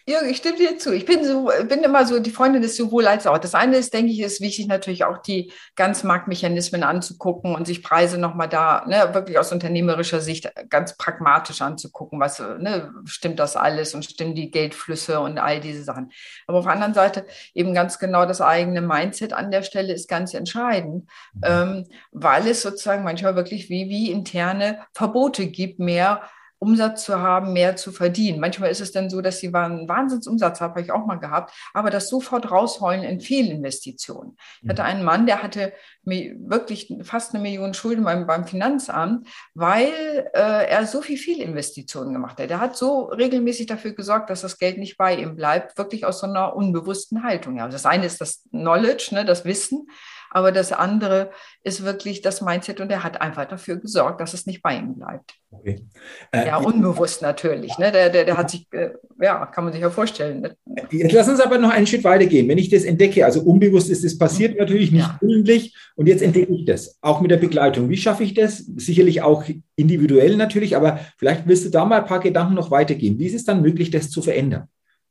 Ja, ich stimme dir zu. Ich bin so, bin immer so die Freundin des sowohl als auch. Das eine ist, denke ich, ist wichtig, natürlich auch die Ganzmarktmechanismen anzugucken und sich Preise nochmal da, ne, wirklich aus unternehmerischer Sicht ganz pragmatisch anzugucken, was, ne, stimmt das alles und stimmen die Geldflüsse und all diese Sachen. Aber auf der anderen Seite eben ganz genau das eigene Mindset an der Stelle ist ganz entscheidend, mhm. ähm, weil es sozusagen manchmal wirklich wie, wie interne Verbote gibt, mehr Umsatz zu haben, mehr zu verdienen. Manchmal ist es dann so, dass sie einen Wahnsinnsumsatz haben, habe ich auch mal gehabt, aber das sofort rausholen in Fehlinvestitionen. Ich hatte mhm. einen Mann, der hatte wirklich fast eine Million Schulden beim, beim Finanzamt, weil äh, er so viel Fehlinvestitionen gemacht hat. Er hat so regelmäßig dafür gesorgt, dass das Geld nicht bei ihm bleibt, wirklich aus so einer unbewussten Haltung. Ja, das eine ist das Knowledge, ne, das Wissen. Aber das andere ist wirklich das Mindset und er hat einfach dafür gesorgt, dass es nicht bei ihm bleibt. Okay. Äh, ja, unbewusst natürlich. Ne? Der, der, der hat sich, äh, ja, kann man sich ja vorstellen. Ne? Jetzt lass uns aber noch einen Schritt weiter gehen. Wenn ich das entdecke, also unbewusst ist es passiert natürlich nicht ja. und jetzt entdecke ich das, auch mit der Begleitung. Wie schaffe ich das? Sicherlich auch individuell natürlich, aber vielleicht willst du da mal ein paar Gedanken noch weitergehen. Wie ist es dann möglich, das zu verändern?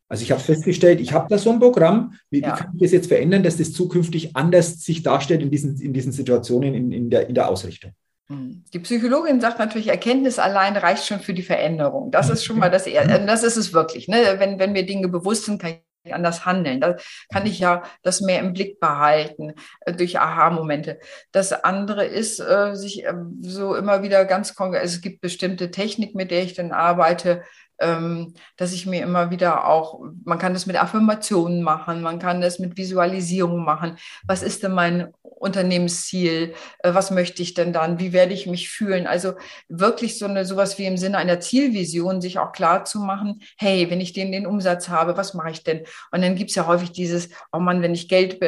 Also ich habe festgestellt, ich habe da so ein Programm. Wie, ja. wie, kann ich das jetzt verändern, dass das zukünftig anders sich darstellt in diesen, in diesen Situationen in, in, der, in der Ausrichtung? Hm. Die Psychologin sagt natürlich, Erkenntnis allein reicht schon für die Veränderung. Das ist schon mal das, äh, das ist es wirklich. Ne? Wenn, wenn mir Dinge bewusst sind, kann ich anders handeln. Da kann ich ja das mehr im Blick behalten äh, durch Aha-Momente. Das andere ist, äh, sich äh, so immer wieder ganz konkret, also es gibt bestimmte Technik, mit der ich dann arbeite, dass ich mir immer wieder auch, man kann das mit Affirmationen machen, man kann das mit Visualisierung machen. Was ist denn mein Unternehmensziel? Äh, was möchte ich denn dann? Wie werde ich mich fühlen? Also wirklich so eine, sowas wie im Sinne einer Zielvision, sich auch klar zu machen, hey, wenn ich den, den Umsatz habe, was mache ich denn? Und dann gibt es ja häufig dieses, oh Mann, wenn ich Geld,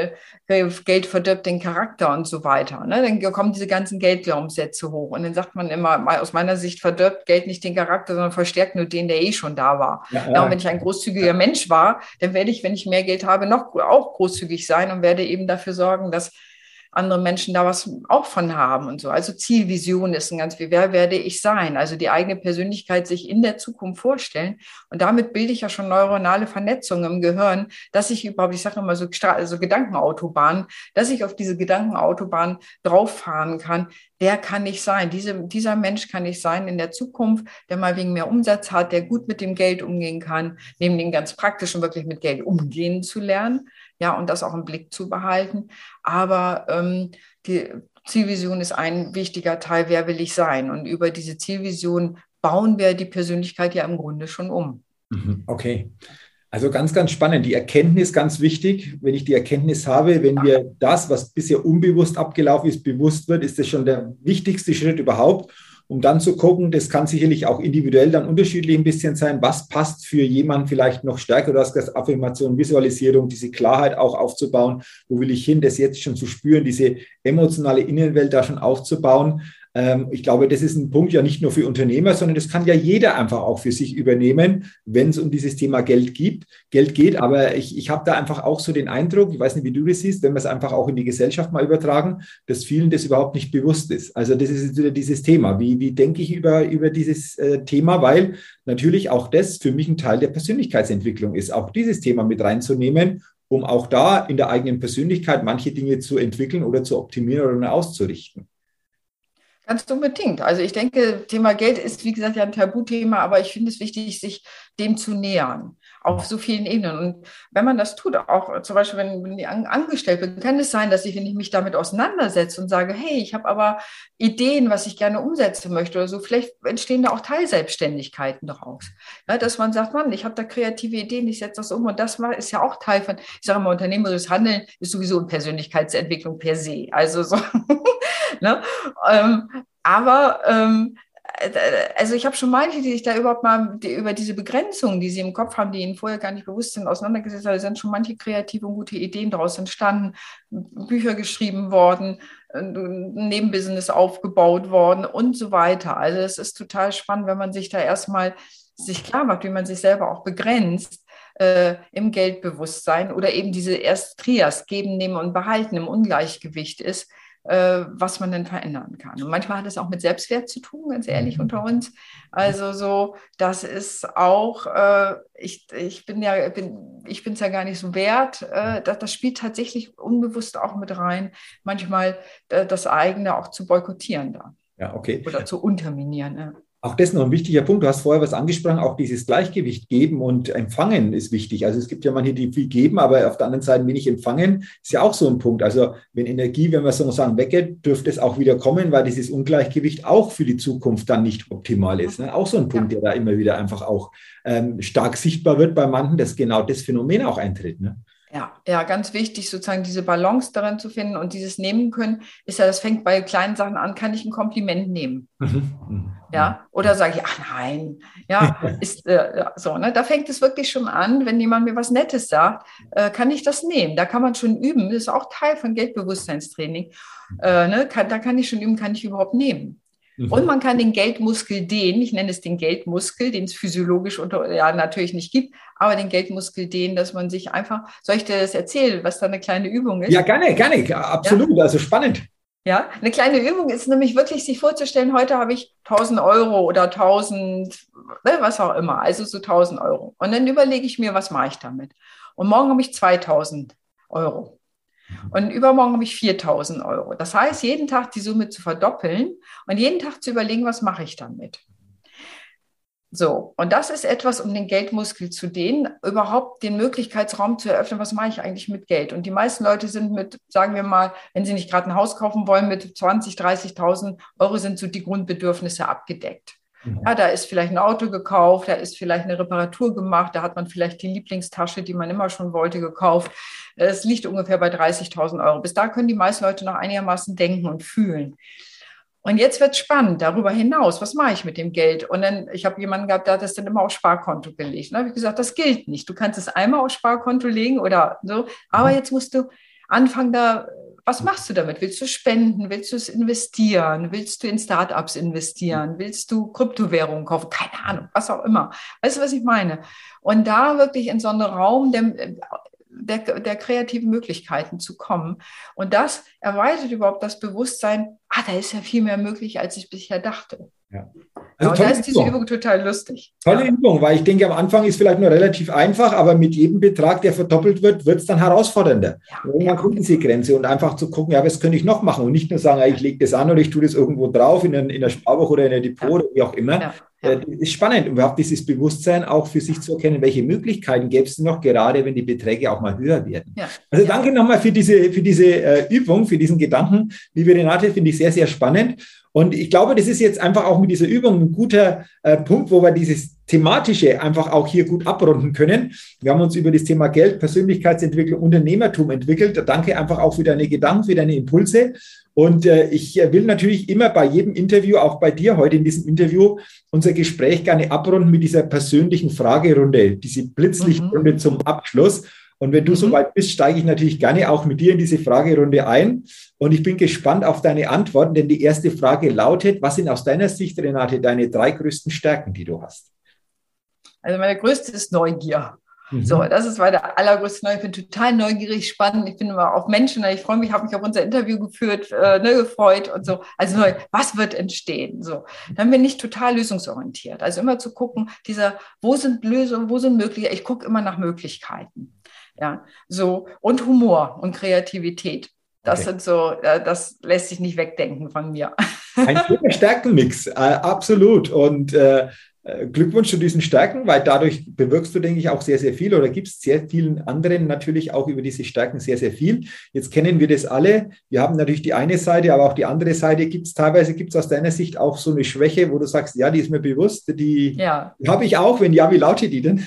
Geld verdirbt den Charakter und so weiter. Ne? Dann kommen diese ganzen Geldglaubenssätze hoch. Und dann sagt man immer, aus meiner Sicht verdirbt Geld nicht den Charakter, sondern verstärkt nur den, der eh schon da war. Ja, ja. und wenn ich ein großzügiger Mensch war, dann werde ich, wenn ich mehr Geld habe, noch auch großzügig sein und werde eben dafür sorgen, dass andere Menschen da was auch von haben und so. Also Zielvision ist ein ganz wie, wer werde ich sein? Also die eigene Persönlichkeit sich in der Zukunft vorstellen. Und damit bilde ich ja schon neuronale Vernetzungen im Gehirn, dass ich überhaupt, ich sage immer so, so Gedankenautobahn, dass ich auf diese Gedankenautobahn drauffahren kann. Wer kann ich sein? Diese, dieser Mensch kann ich sein in der Zukunft, der mal wegen mehr Umsatz hat, der gut mit dem Geld umgehen kann, neben den ganz praktischen wirklich mit Geld umgehen zu lernen ja, und das auch im Blick zu behalten. Aber ähm, die Zielvision ist ein wichtiger Teil, wer will ich sein? Und über diese Zielvision bauen wir die Persönlichkeit ja im Grunde schon um. Mhm, okay. Also ganz, ganz spannend. Die Erkenntnis ganz wichtig. Wenn ich die Erkenntnis habe, wenn mir das, was bisher unbewusst abgelaufen ist, bewusst wird, ist das schon der wichtigste Schritt überhaupt um dann zu gucken, das kann sicherlich auch individuell dann unterschiedlich ein bisschen sein, was passt für jemanden vielleicht noch stärker. Du hast gesagt, Affirmation, Visualisierung, diese Klarheit auch aufzubauen. Wo will ich hin, das jetzt schon zu spüren, diese emotionale Innenwelt da schon aufzubauen. Ähm, ich glaube, das ist ein Punkt ja nicht nur für Unternehmer, sondern das kann ja jeder einfach auch für sich übernehmen, wenn es um dieses Thema Geld gibt, Geld geht. Aber ich, ich habe da einfach auch so den Eindruck, ich weiß nicht, wie du das siehst, wenn wir es einfach auch in die Gesellschaft mal übertragen, dass vielen das überhaupt nicht bewusst ist. Also das ist wieder dieses Thema. Wie, wie denke ich über, über dieses äh, Thema? Weil natürlich auch das für mich ein Teil der Persönlichkeitsentwicklung ist, auch dieses Thema mit reinzunehmen um auch da in der eigenen Persönlichkeit manche Dinge zu entwickeln oder zu optimieren oder auszurichten. Ganz unbedingt. Also ich denke, Thema Geld ist, wie gesagt, ja ein Tabuthema, aber ich finde es wichtig, sich dem zu nähern auf so vielen Ebenen. Und wenn man das tut, auch zum Beispiel, wenn, ich angestellt bin, kann es sein, dass ich, wenn ich mich damit auseinandersetze und sage, hey, ich habe aber Ideen, was ich gerne umsetzen möchte oder so, vielleicht entstehen da auch Teilselbstständigkeiten daraus. Ja, dass man sagt, Mann, ich habe da kreative Ideen, ich setze das um und das ist ja auch Teil von, ich sage immer, unternehmerisches Handeln ist sowieso eine Persönlichkeitsentwicklung per se. Also so, ne? Ähm, aber ähm, also ich habe schon manche, die sich da überhaupt mal die, über diese Begrenzungen, die sie im Kopf haben, die ihnen vorher gar nicht bewusst sind, auseinandergesetzt haben, sind schon manche kreative und gute Ideen daraus entstanden, Bücher geschrieben worden, ein Nebenbusiness aufgebaut worden und so weiter. Also es ist total spannend, wenn man sich da erstmal sich klar macht, wie man sich selber auch begrenzt äh, im Geldbewusstsein oder eben diese erste Trias, geben, nehmen und behalten im Ungleichgewicht ist äh, was man denn verändern kann. Und manchmal hat es auch mit Selbstwert zu tun, ganz ehrlich mhm. unter uns. Also so, das ist auch, äh, ich, ich bin ja, bin, ich bin es ja gar nicht so wert. Äh, das, das spielt tatsächlich unbewusst auch mit rein, manchmal äh, das eigene auch zu boykottieren da. Ja, okay. Oder zu unterminieren. Ja. Auch das ist noch ein wichtiger Punkt. Du hast vorher was angesprochen, auch dieses Gleichgewicht geben und empfangen ist wichtig. Also es gibt ja manche, die viel geben, aber auf der anderen Seite wenig empfangen, ist ja auch so ein Punkt. Also wenn Energie, wenn wir so sagen, weggeht, dürfte es auch wieder kommen, weil dieses Ungleichgewicht auch für die Zukunft dann nicht optimal ist. Ne? Auch so ein Punkt, der da immer wieder einfach auch ähm, stark sichtbar wird bei manchen, dass genau das Phänomen auch eintritt. Ne? Ja, ja, ganz wichtig, sozusagen diese Balance darin zu finden und dieses nehmen können, ist ja, das fängt bei kleinen Sachen an, kann ich ein Kompliment nehmen? Mhm, mhm, ja, mhm. oder sage ich, ach nein, ja, ist äh, so, ne? Da fängt es wirklich schon an, wenn jemand mir was Nettes sagt, äh, kann ich das nehmen? Da kann man schon üben, das ist auch Teil von Geldbewusstseinstraining. Äh, ne? kann, da kann ich schon üben, kann ich überhaupt nehmen? Mhm. Und man kann den Geldmuskel dehnen, ich nenne es den Geldmuskel, den es physiologisch unter, ja, natürlich nicht gibt, aber den Geldmuskel dehnen, dass man sich einfach, soll ich dir das erzählen, was da eine kleine Übung ist? Ja, gerne, gerne, absolut, ja. also spannend. Ja, eine kleine Übung ist nämlich wirklich sich vorzustellen, heute habe ich 1000 Euro oder 1000, ne, was auch immer, also so 1000 Euro. Und dann überlege ich mir, was mache ich damit? Und morgen habe ich 2000 Euro. Und übermorgen habe ich 4000 Euro. Das heißt, jeden Tag die Summe zu verdoppeln und jeden Tag zu überlegen, was mache ich damit. So, und das ist etwas, um den Geldmuskel zu dehnen, überhaupt den Möglichkeitsraum zu eröffnen, was mache ich eigentlich mit Geld? Und die meisten Leute sind mit, sagen wir mal, wenn sie nicht gerade ein Haus kaufen wollen, mit 20, 30.000 Euro sind so die Grundbedürfnisse abgedeckt. Mhm. Ja, da ist vielleicht ein Auto gekauft, da ist vielleicht eine Reparatur gemacht, da hat man vielleicht die Lieblingstasche, die man immer schon wollte, gekauft. Es liegt ungefähr bei 30.000 Euro. Bis da können die meisten Leute noch einigermaßen denken und fühlen. Und jetzt wird spannend darüber hinaus. Was mache ich mit dem Geld? Und dann, ich habe jemanden gehabt, der hat das dann immer aufs Sparkonto gelegt. Da habe ich gesagt, das gilt nicht. Du kannst es einmal aufs Sparkonto legen oder so. Aber mhm. jetzt musst du anfangen, da was machst du damit? Willst du spenden? Willst du es investieren? Willst du in Startups investieren? Willst du Kryptowährungen kaufen? Keine Ahnung, was auch immer. Weißt du, was ich meine? Und da wirklich in so einen Raum der, der, der kreativen Möglichkeiten zu kommen. Und das erweitert überhaupt das Bewusstsein, ah, da ist ja viel mehr möglich, als ich bisher dachte. Ja. Also ja, und da ist diese Übung. Total lustig. Tolle ja. Übung, weil ich denke, am Anfang ist vielleicht nur relativ einfach, aber mit jedem Betrag, der verdoppelt wird, wird es dann herausfordernder. Ja, irgendwann ja. kommt diese Grenze und einfach zu gucken, ja, was könnte ich noch machen und nicht nur sagen, ich lege das an oder ich tue das irgendwo drauf in, in der Sparbuch oder in der Depot oder wie auch immer, ja. Das ist spannend, überhaupt dieses Bewusstsein auch für sich zu erkennen, welche Möglichkeiten gäbe es noch, gerade wenn die Beträge auch mal höher werden. Ja. Also danke ja. nochmal für diese, für diese äh, Übung, für diesen Gedanken. Liebe Renate, finde ich sehr, sehr spannend. Und ich glaube, das ist jetzt einfach auch mit dieser Übung ein guter äh, Punkt, wo wir dieses thematische einfach auch hier gut abrunden können. Wir haben uns über das Thema Geld, Persönlichkeitsentwicklung, Unternehmertum entwickelt. Danke einfach auch für deine Gedanken, für deine Impulse. Und äh, ich will natürlich immer bei jedem Interview, auch bei dir heute in diesem Interview, unser Gespräch gerne abrunden mit dieser persönlichen Fragerunde, diese Blitzlichtrunde mhm. zum Abschluss. Und wenn du mhm. soweit bist, steige ich natürlich gerne auch mit dir in diese Fragerunde ein. Und ich bin gespannt auf deine Antworten, denn die erste Frage lautet, was sind aus deiner Sicht, Renate, deine drei größten Stärken, die du hast? Also meine größte ist Neugier. Mhm. So, das ist meine allergrößte Neugier. Ich bin total neugierig, spannend. Ich bin immer auf Menschen. Ich freue mich, habe mich auf unser Interview geführt, äh, ne, gefreut und so. Also neu, was wird entstehen? So, dann bin ich total lösungsorientiert. Also immer zu gucken, dieser, wo sind Lösungen, wo sind Möglichkeiten? Ich gucke immer nach Möglichkeiten. Ja, so und Humor und Kreativität. Das okay. sind so, äh, das lässt sich nicht wegdenken von mir. Ein guter Stärkenmix, äh, absolut. Und äh, Glückwunsch zu diesen Stärken, weil dadurch bewirkst du, denke ich, auch sehr, sehr viel oder gibst sehr vielen anderen natürlich auch über diese Stärken sehr, sehr viel. Jetzt kennen wir das alle. Wir haben natürlich die eine Seite, aber auch die andere Seite. Gibt es teilweise, gibt es aus deiner Sicht auch so eine Schwäche, wo du sagst, ja, die ist mir bewusst, die, ja. habe ich auch. Wenn ja, wie lautet die denn?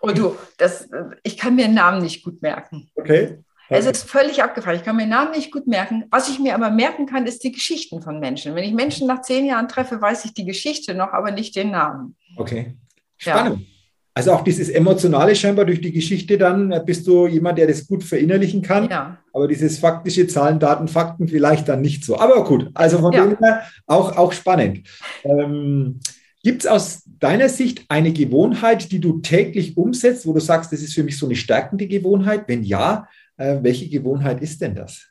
Oh du, das, ich kann mir den Namen nicht gut merken. Okay. Es ist völlig abgefallen. Ich kann mir Namen nicht gut merken. Was ich mir aber merken kann, ist die Geschichten von Menschen. Wenn ich Menschen nach zehn Jahren treffe, weiß ich die Geschichte noch, aber nicht den Namen. Okay. Spannend. Ja. Also auch dieses Emotionale scheinbar durch die Geschichte dann äh, bist du jemand, der das gut verinnerlichen kann. Ja. Aber dieses faktische Zahlen, Daten, Fakten vielleicht dann nicht so. Aber gut, also von ja. dem her auch, auch spannend. Ähm, Gibt es aus deiner Sicht eine Gewohnheit, die du täglich umsetzt, wo du sagst, das ist für mich so eine stärkende Gewohnheit? Wenn ja, welche Gewohnheit ist denn das?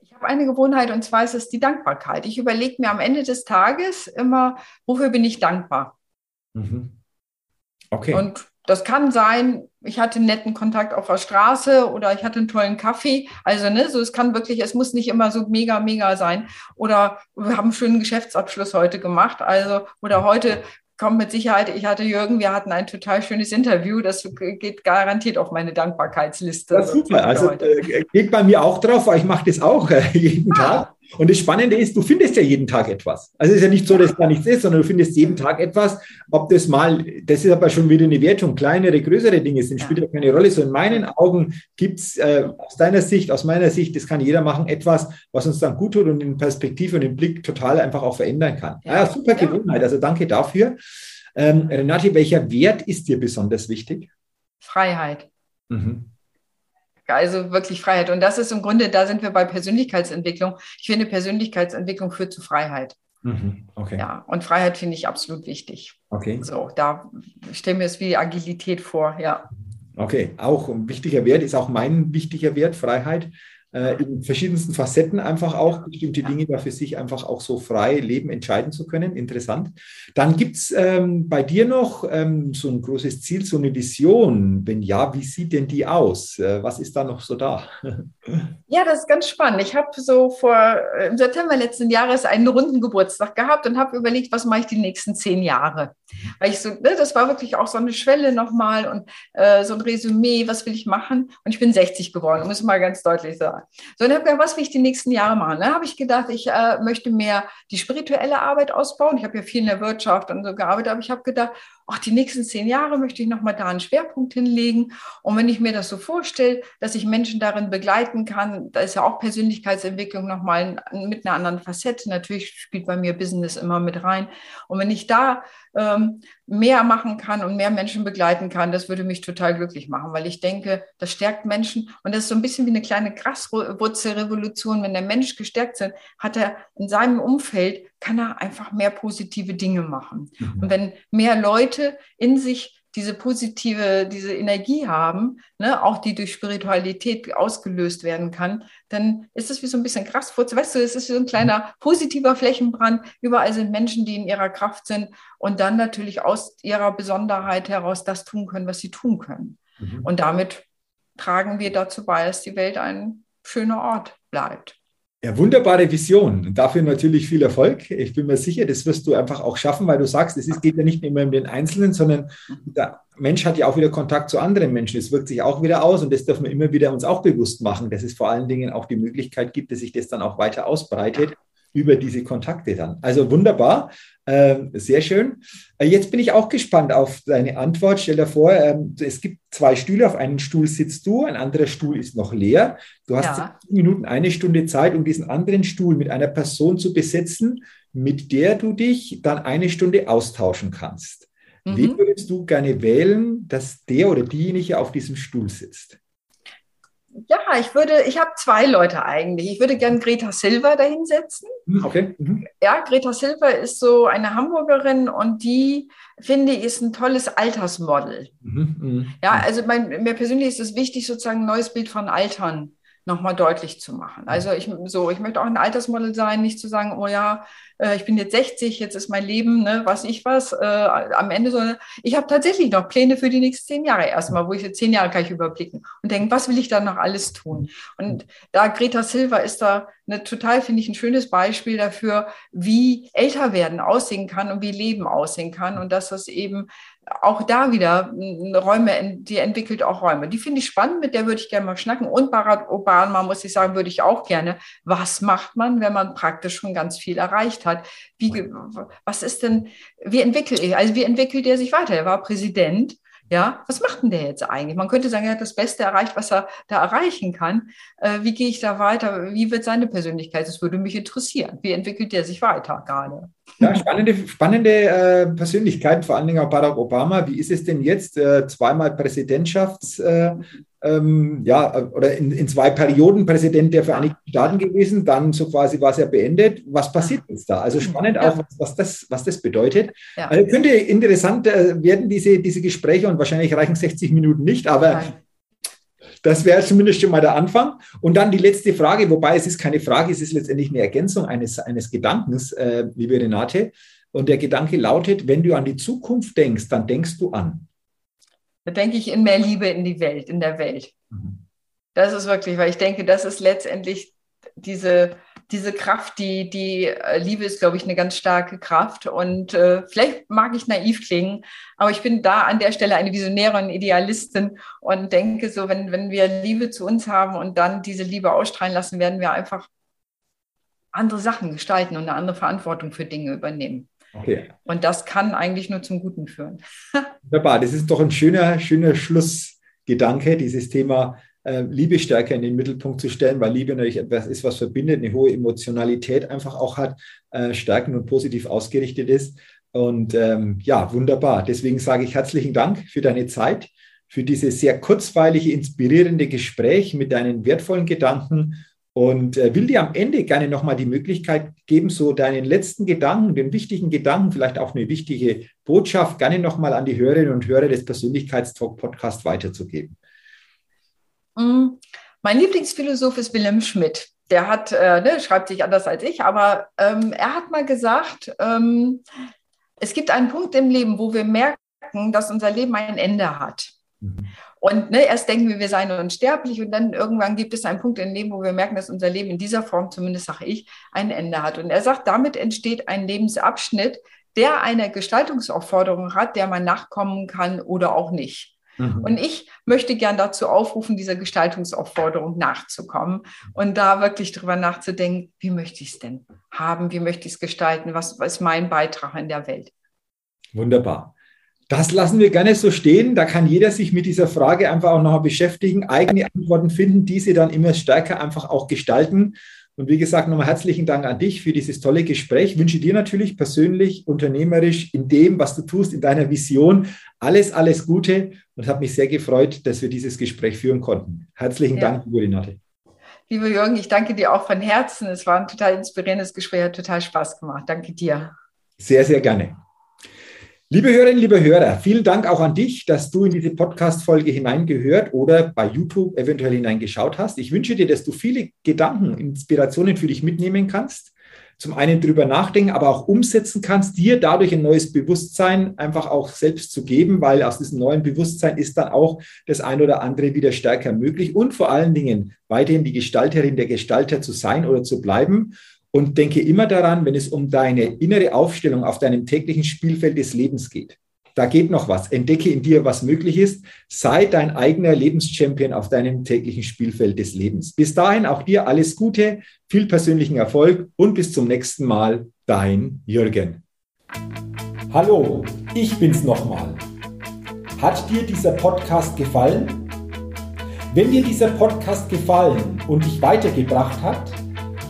Ich habe eine Gewohnheit und zwar ist es die Dankbarkeit. Ich überlege mir am Ende des Tages immer, wofür bin ich dankbar? Mhm. Okay. Und das kann sein, ich hatte einen netten Kontakt auf der Straße oder ich hatte einen tollen Kaffee. Also, ne, so es kann wirklich, es muss nicht immer so mega, mega sein. Oder wir haben einen schönen Geschäftsabschluss heute gemacht. Also, oder heute kommt mit Sicherheit, ich hatte Jürgen, wir hatten ein total schönes Interview, das geht garantiert auf meine Dankbarkeitsliste. Das super, also äh, geht bei mir auch drauf, weil ich mache das auch äh, jeden ah. Tag. Und das Spannende ist, du findest ja jeden Tag etwas. Also es ist ja nicht so, dass da nichts ist, sondern du findest jeden Tag etwas. Ob das mal, das ist aber schon wieder eine Wertung, kleinere, größere Dinge sind, spielt ja keine Rolle. So in meinen Augen gibt es äh, aus deiner Sicht, aus meiner Sicht, das kann jeder machen, etwas, was uns dann gut tut und in Perspektive und im Blick total einfach auch verändern kann. Ja, ah, super ja. Gewohnheit. Also danke dafür. Ähm, Renate, welcher Wert ist dir besonders wichtig? Freiheit. Mhm. Also wirklich Freiheit. Und das ist im Grunde, da sind wir bei Persönlichkeitsentwicklung. Ich finde, Persönlichkeitsentwicklung führt zu Freiheit. Mhm, okay. Ja, und Freiheit finde ich absolut wichtig. Okay. So, da stelle mir es wie Agilität vor, ja. Okay, auch ein wichtiger Wert ist auch mein wichtiger Wert, Freiheit äh, in verschiedensten Facetten einfach auch bestimmte Dinge da für sich einfach auch so frei leben, entscheiden zu können. Interessant. Dann gibt es ähm, bei dir noch ähm, so ein großes Ziel, so eine Vision. Wenn ja, wie sieht denn die aus? Äh, was ist da noch so da? Ja, das ist ganz spannend. Ich habe so vor äh, im September letzten Jahres einen runden Geburtstag gehabt und habe überlegt, was mache ich die nächsten zehn Jahre. Weil ich so, ne, das war wirklich auch so eine Schwelle nochmal und äh, so ein Resümee, was will ich machen? Und ich bin 60 geworden, muss ich mal ganz deutlich sagen. So, und habe gedacht, was will ich die nächsten Jahre machen? Da habe ich gedacht, ich äh, möchte mehr die spirituelle Arbeit ausbauen. Ich habe ja viel in der Wirtschaft und so gearbeitet, aber ich habe gedacht, ach, die nächsten zehn Jahre möchte ich nochmal da einen Schwerpunkt hinlegen. Und wenn ich mir das so vorstelle, dass ich Menschen darin begleiten kann, da ist ja auch Persönlichkeitsentwicklung nochmal mit einer anderen Facette. Natürlich spielt bei mir Business immer mit rein. Und wenn ich da ähm, mehr machen kann und mehr Menschen begleiten kann, das würde mich total glücklich machen, weil ich denke, das stärkt Menschen und das ist so ein bisschen wie eine kleine Graswurzelrevolution. Wenn der Mensch gestärkt ist, hat er in seinem Umfeld, kann er einfach mehr positive Dinge machen. Mhm. Und wenn mehr Leute in sich diese positive, diese Energie haben, ne, auch die durch Spiritualität ausgelöst werden kann, dann ist es wie so ein bisschen Graswurzel. Weißt du, es ist wie so ein kleiner positiver Flächenbrand. Überall sind Menschen, die in ihrer Kraft sind und dann natürlich aus ihrer Besonderheit heraus das tun können, was sie tun können. Mhm. Und damit tragen wir dazu bei, dass die Welt ein schöner Ort bleibt. Ja, wunderbare Vision. Und dafür natürlich viel Erfolg. Ich bin mir sicher, das wirst du einfach auch schaffen, weil du sagst, es geht ja nicht immer um den Einzelnen, sondern der Mensch hat ja auch wieder Kontakt zu anderen Menschen. Es wirkt sich auch wieder aus und das dürfen wir immer wieder uns auch bewusst machen, dass es vor allen Dingen auch die Möglichkeit gibt, dass sich das dann auch weiter ausbreitet über diese Kontakte dann. Also wunderbar, äh, sehr schön. Äh, jetzt bin ich auch gespannt auf deine Antwort. Stell dir vor, äh, es gibt zwei Stühle, auf einem Stuhl sitzt du, ein anderer Stuhl ist noch leer. Du hast ja. Minuten, eine Stunde Zeit, um diesen anderen Stuhl mit einer Person zu besetzen, mit der du dich dann eine Stunde austauschen kannst. Mhm. Wen würdest du gerne wählen, dass der oder diejenige auf diesem Stuhl sitzt? Ja, ich würde, ich habe zwei Leute eigentlich. Ich würde gerne Greta Silva dahinsetzen. Hm, okay. Mhm. Ja, Greta Silva ist so eine Hamburgerin und die, finde ich, ist ein tolles Altersmodel. Mhm. Mhm. Ja, also mein, mir persönlich ist es wichtig, sozusagen ein neues Bild von Altern nochmal deutlich zu machen. Also ich so, ich möchte auch ein Altersmodel sein, nicht zu sagen, oh ja, äh, ich bin jetzt 60, jetzt ist mein Leben, ne, was ich was, äh, am Ende, sondern ich habe tatsächlich noch Pläne für die nächsten zehn Jahre erstmal, wo ich jetzt zehn Jahre gleich überblicken und denke, was will ich da noch alles tun? Und da Greta Silva ist da eine total, finde ich, ein schönes Beispiel dafür, wie älter werden aussehen kann und wie Leben aussehen kann und dass das eben auch da wieder Räume, die entwickelt auch Räume. Die finde ich spannend, mit der würde ich gerne mal schnacken. Und Barack Obama, muss ich sagen, würde ich auch gerne. Was macht man, wenn man praktisch schon ganz viel erreicht hat? Wie, was ist denn, wie entwickelt er? Also wie entwickelt er sich weiter? Er war Präsident ja, was macht denn der jetzt eigentlich? Man könnte sagen, er hat das Beste erreicht, was er da erreichen kann. Äh, wie gehe ich da weiter? Wie wird seine Persönlichkeit? Das würde mich interessieren. Wie entwickelt der sich weiter gerade? Ja, spannende, spannende äh, Persönlichkeit, vor allen Dingen auch Barack Obama. Wie ist es denn jetzt? Äh, zweimal Präsidentschafts, äh, ähm, ja, oder in, in, zwei Perioden Präsident der Vereinigten Staaten gewesen, dann so quasi war es ja beendet. Was passiert jetzt da? Also spannend ja. auch, was, was, das, was das bedeutet. Ja. Also könnte interessant äh, werden, diese, diese Gespräche, und wahrscheinlich reichen 60 Minuten nicht, aber Nein. Das wäre zumindest schon mal der Anfang. Und dann die letzte Frage, wobei es ist keine Frage, es ist letztendlich eine Ergänzung eines, eines Gedankens, äh, liebe Renate. Und der Gedanke lautet, wenn du an die Zukunft denkst, dann denkst du an. Da denke ich in mehr Liebe in die Welt, in der Welt. Mhm. Das ist wirklich, weil ich denke, das ist letztendlich diese, diese Kraft, die, die äh, Liebe ist, glaube ich, eine ganz starke Kraft. Und äh, vielleicht mag ich naiv klingen, aber ich bin da an der Stelle eine Visionäre und Idealistin und denke so, wenn, wenn wir Liebe zu uns haben und dann diese Liebe ausstrahlen lassen, werden wir einfach andere Sachen gestalten und eine andere Verantwortung für Dinge übernehmen. Okay. Und das kann eigentlich nur zum Guten führen. Wunderbar, das ist doch ein schöner, schöner Schlussgedanke, dieses Thema äh, Liebe stärker in den Mittelpunkt zu stellen, weil Liebe natürlich etwas ist, was verbindet, eine hohe Emotionalität einfach auch hat, äh, stärkend und positiv ausgerichtet ist. Und ähm, ja, wunderbar. Deswegen sage ich herzlichen Dank für deine Zeit, für dieses sehr kurzweilige, inspirierende Gespräch mit deinen wertvollen Gedanken und äh, will dir am Ende gerne nochmal die Möglichkeit geben, so deinen letzten Gedanken, den wichtigen Gedanken, vielleicht auch eine wichtige Botschaft, gerne nochmal an die Hörerinnen und Hörer des Persönlichkeitstalk-Podcasts weiterzugeben. Mm, mein Lieblingsphilosoph ist Wilhelm Schmidt. Der hat, äh, ne, schreibt sich anders als ich, aber ähm, er hat mal gesagt, ähm, es gibt einen Punkt im Leben, wo wir merken, dass unser Leben ein Ende hat. Mhm. Und ne, erst denken wir, wir seien unsterblich und dann irgendwann gibt es einen Punkt im Leben, wo wir merken, dass unser Leben in dieser Form, zumindest sage ich, ein Ende hat. Und er sagt, damit entsteht ein Lebensabschnitt, der eine Gestaltungsaufforderung hat, der man nachkommen kann oder auch nicht. Mhm. Und ich möchte gern dazu aufrufen, dieser Gestaltungsaufforderung nachzukommen und da wirklich drüber nachzudenken, wie möchte ich es denn haben, wie möchte ich es gestalten, was, was ist mein Beitrag in der Welt. Wunderbar. Das lassen wir gerne so stehen. Da kann jeder sich mit dieser Frage einfach auch noch beschäftigen, eigene Antworten finden, diese dann immer stärker einfach auch gestalten. Und wie gesagt, nochmal herzlichen Dank an dich für dieses tolle Gespräch. Ich wünsche dir natürlich persönlich, unternehmerisch, in dem, was du tust, in deiner Vision, alles, alles Gute und habe mich sehr gefreut, dass wir dieses Gespräch führen konnten. Herzlichen ja. Dank, liebe Renate. Lieber Jürgen, ich danke dir auch von Herzen. Es war ein total inspirierendes Gespräch, hat total Spaß gemacht. Danke dir. Sehr, sehr gerne. Liebe Hörerinnen, liebe Hörer, vielen Dank auch an dich, dass du in diese Podcast-Folge hineingehört oder bei YouTube eventuell hineingeschaut hast. Ich wünsche dir, dass du viele Gedanken, Inspirationen für dich mitnehmen kannst. Zum einen drüber nachdenken, aber auch umsetzen kannst, dir dadurch ein neues Bewusstsein einfach auch selbst zu geben, weil aus diesem neuen Bewusstsein ist dann auch das ein oder andere wieder stärker möglich und vor allen Dingen weiterhin die Gestalterin, der Gestalter zu sein oder zu bleiben und denke immer daran, wenn es um deine innere Aufstellung auf deinem täglichen Spielfeld des Lebens geht. Da geht noch was. Entdecke in dir, was möglich ist. Sei dein eigener Lebenschampion auf deinem täglichen Spielfeld des Lebens. Bis dahin auch dir alles Gute, viel persönlichen Erfolg und bis zum nächsten Mal. Dein Jürgen. Hallo, ich bin's nochmal. Hat dir dieser Podcast gefallen? Wenn dir dieser Podcast gefallen und dich weitergebracht hat,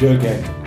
Jürgen.